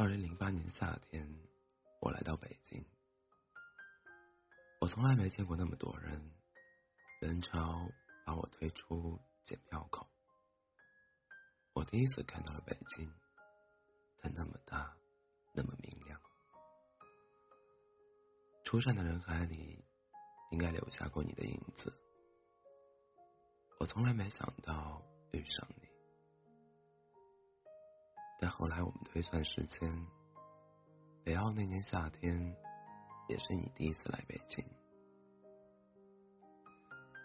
二零零八年夏天，我来到北京。我从来没见过那么多人，人潮把我推出检票口。我第一次看到了北京，它那么大，那么明亮。出站的人海里，应该留下过你的影子。我从来没想到遇上你。但后来我们推算时间，北奥那年夏天，也是你第一次来北京。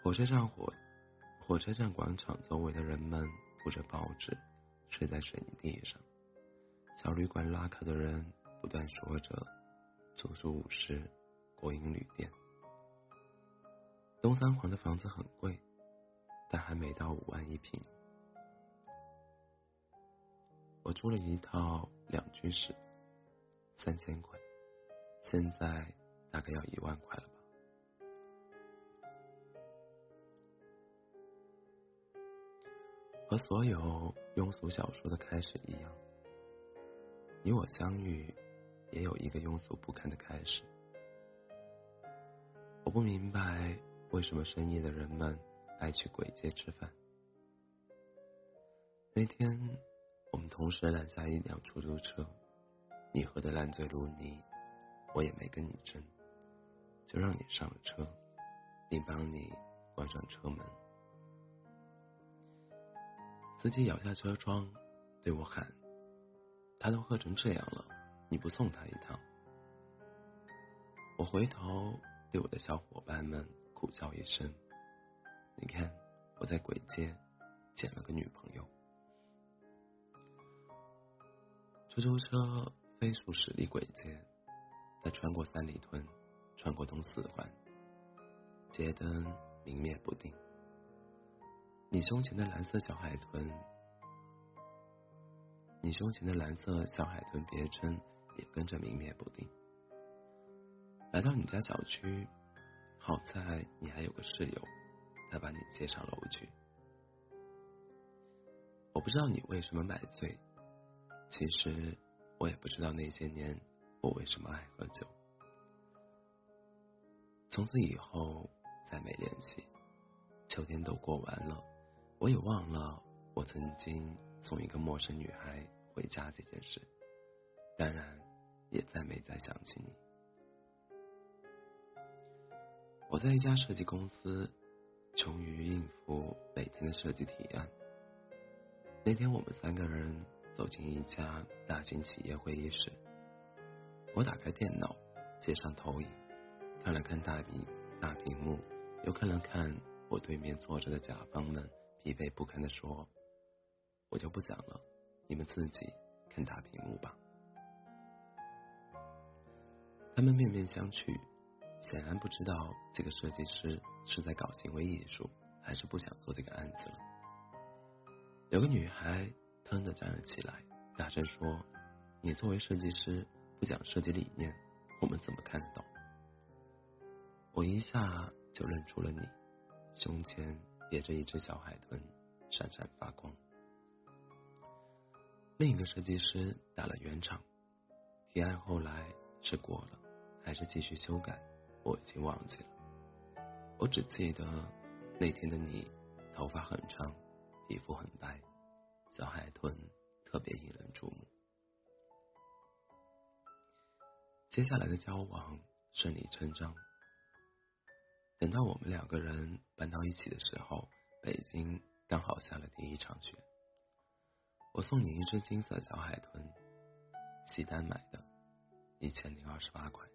火车站火，火车站广场周围的人们铺着报纸，睡在水泥地上。小旅馆拉客的人不断说着“足足五十，国营旅店”。东三环的房子很贵，但还没到五万一平。我租了一套两居室，三千块，现在大概要一万块了吧。和所有庸俗小说的开始一样，你我相遇也有一个庸俗不堪的开始。我不明白为什么深夜的人们爱去鬼街吃饭。那天。我们同时拦下一辆出租车，你喝得烂醉如泥，我也没跟你争，就让你上了车，并帮你关上车门。司机摇下车窗，对我喊：“他都喝成这样了，你不送他一趟？”我回头对我的小伙伴们苦笑一声：“你看，我在鬼街捡了个女朋友。”出租车飞速驶离轨街，再穿过三里屯，穿过东四环，街灯明灭不定。你胸前的蓝色小海豚，你胸前的蓝色小海豚别针也跟着明灭不定。来到你家小区，好在你还有个室友，他把你接上楼去。我不知道你为什么买醉。其实我也不知道那些年我为什么爱喝酒。从此以后再没联系，秋天都过完了，我也忘了我曾经送一个陌生女孩回家这件事，当然也再没再想起你。我在一家设计公司，穷于应付每天的设计提案。那天我们三个人。走进一家大型企业会议室，我打开电脑，接上投影，看了看大屏大屏幕，又看了看我对面坐着的甲方们，疲惫不堪的说：“我就不讲了，你们自己看大屏幕吧。”他们面面相觑，显然不知道这个设计师是在搞行为艺术，还是不想做这个案子了。有个女孩。腾的站了起来，大声说：“你作为设计师不讲设计理念，我们怎么看得懂？”我一下就认出了你，胸前别着一只小海豚，闪闪发光。另一个设计师打了圆场，提案后来是过了，还是继续修改，我已经忘记了。我只记得那天的你，头发很长，皮肤很白。接下来的交往顺理成章。等到我们两个人搬到一起的时候，北京刚好下了第一场雪。我送你一只金色小海豚，西单买的，一千零二十八块。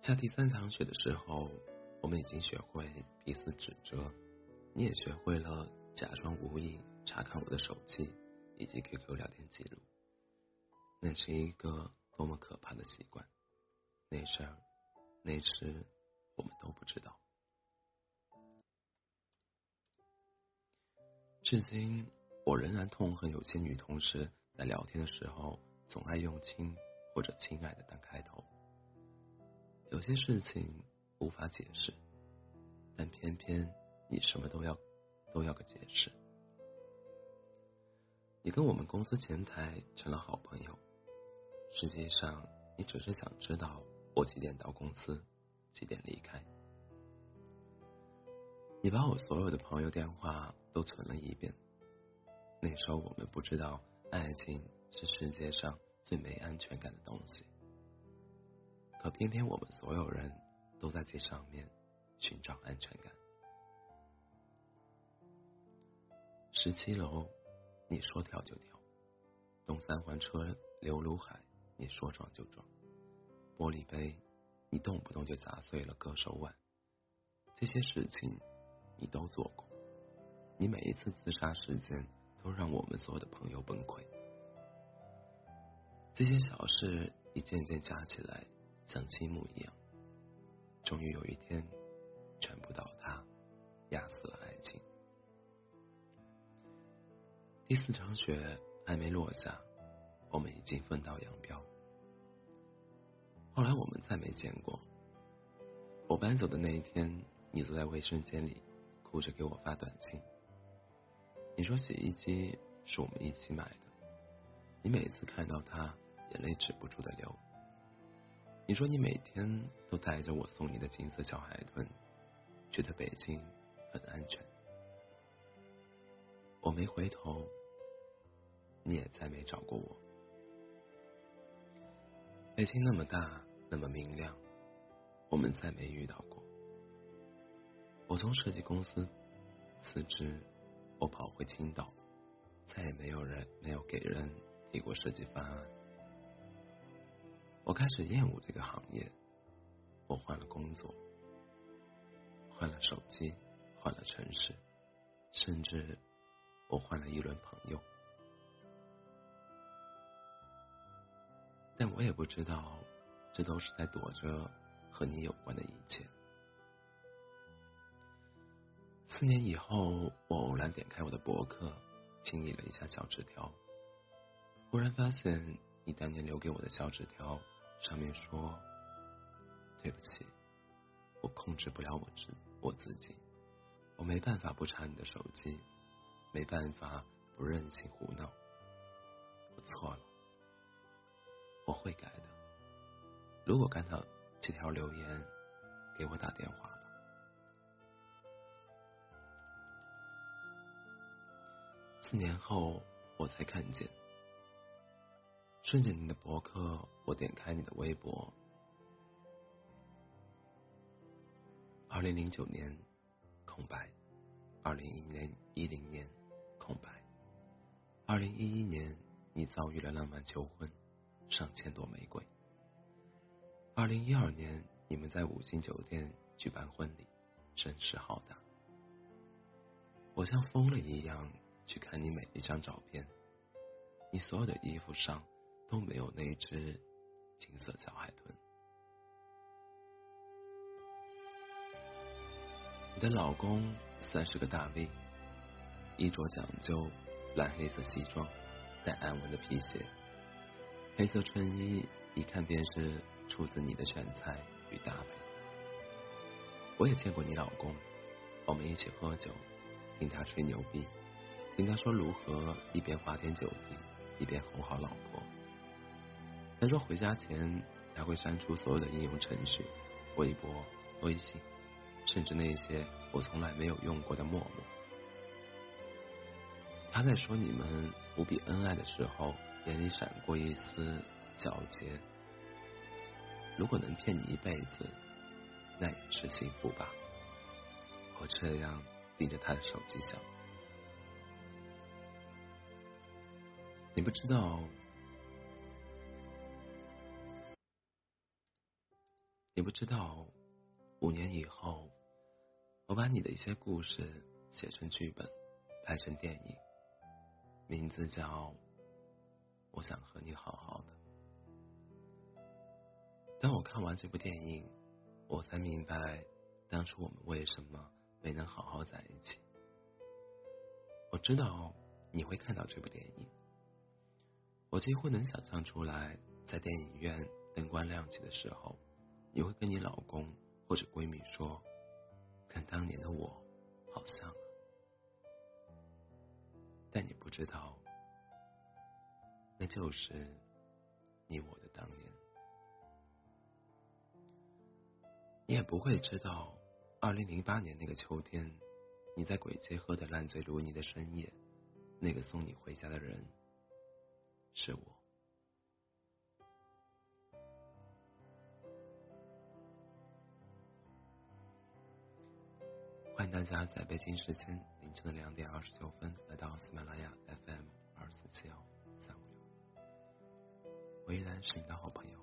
下第三场雪的时候，我们已经学会彼此指责。你也学会了假装无意查看我的手机以及 QQ 聊天记录，那是一个多么可怕的习惯。那事儿，那时我们都不知道。至今，我仍然痛恨有些女同事在聊天的时候总爱用“亲”或者“亲爱的”当开头。有些事情无法解释，但偏偏。你什么都要，都要个解释。你跟我们公司前台成了好朋友，实际上你只是想知道我几点到公司，几点离开。你把我所有的朋友电话都存了一遍。那时候我们不知道爱情是世界上最没安全感的东西，可偏偏我们所有人都在这上面寻找安全感。十七楼，你说跳就跳；东三环车流如海，你说撞就撞；玻璃杯，你动不动就砸碎了割手腕。这些事情。你都做过，你每一次自杀事件都让我们所有的朋友崩溃。这些小事一件件加起来，像积木一样，终于有一天，全部倒塌，压死了爱情。第四场雪还没落下，我们已经分道扬镳。后来我们再没见过。我搬走的那一天，你坐在卫生间里。哭着给我发短信。你说洗衣机是我们一起买的，你每次看到它，眼泪止不住的流。你说你每天都带着我送你的金色小海豚，觉得北京很安全。我没回头，你也再没找过我。北京那么大，那么明亮，我们再没遇到过。我从设计公司辞职，我跑回青岛，再也没有人没有给人提过设计方案。我开始厌恶这个行业，我换了工作，换了手机，换了城市，甚至我换了一轮朋友，但我也不知道，这都是在躲着和你有关的一切。四年以后，我偶然点开我的博客，清理了一下小纸条，忽然发现你当年留给我的小纸条上面说：“对不起，我控制不了我自我自己，我没办法不查你的手机，没办法不任性胡闹，我错了，我会改的。如果看到这条留言，给我打电话。”四年后，我才看见，顺着你的博客，我点开你的微博。二零零九年，空白；二零一年一零年，空白；二零一一年，你遭遇了浪漫求婚，上千朵玫瑰；二零一二年，你们在五星酒店举办婚礼，声势浩大。我像疯了一样。去看你每一张照片，你所有的衣服上都没有那只金色小海豚。你的老公算是个大 V，衣着讲究，蓝黑色西装，带暗纹的皮鞋，黑色衬衣，一看便是出自你的选材与搭配。我也见过你老公，我们一起喝酒，听他吹牛逼。听他说如何一边花天酒地，一边哄好老婆。他说回家前他会删除所有的应用程序、微博、微信，甚至那些我从来没有用过的陌陌。他在说你们无比恩爱的时候，眼里闪过一丝皎洁。如果能骗你一辈子，那也是幸福吧。我这样盯着他的手机想。你不知道，你不知道，五年以后，我把你的一些故事写成剧本，拍成电影，名字叫《我想和你好好的》。当我看完这部电影，我才明白当初我们为什么没能好好在一起。我知道你会看到这部电影。我几乎能想象出来，在电影院灯光亮起的时候，你会跟你老公或者闺蜜说：“跟当年的我好像。”但你不知道，那就是你我的当年。你也不会知道，二零零八年那个秋天，你在鬼街喝得烂醉如泥的深夜，那个送你回家的人是我。欢迎大家在北京时间凌晨的两点二十九分来到喜马拉雅 FM 二四七幺，我依然是你的好朋友。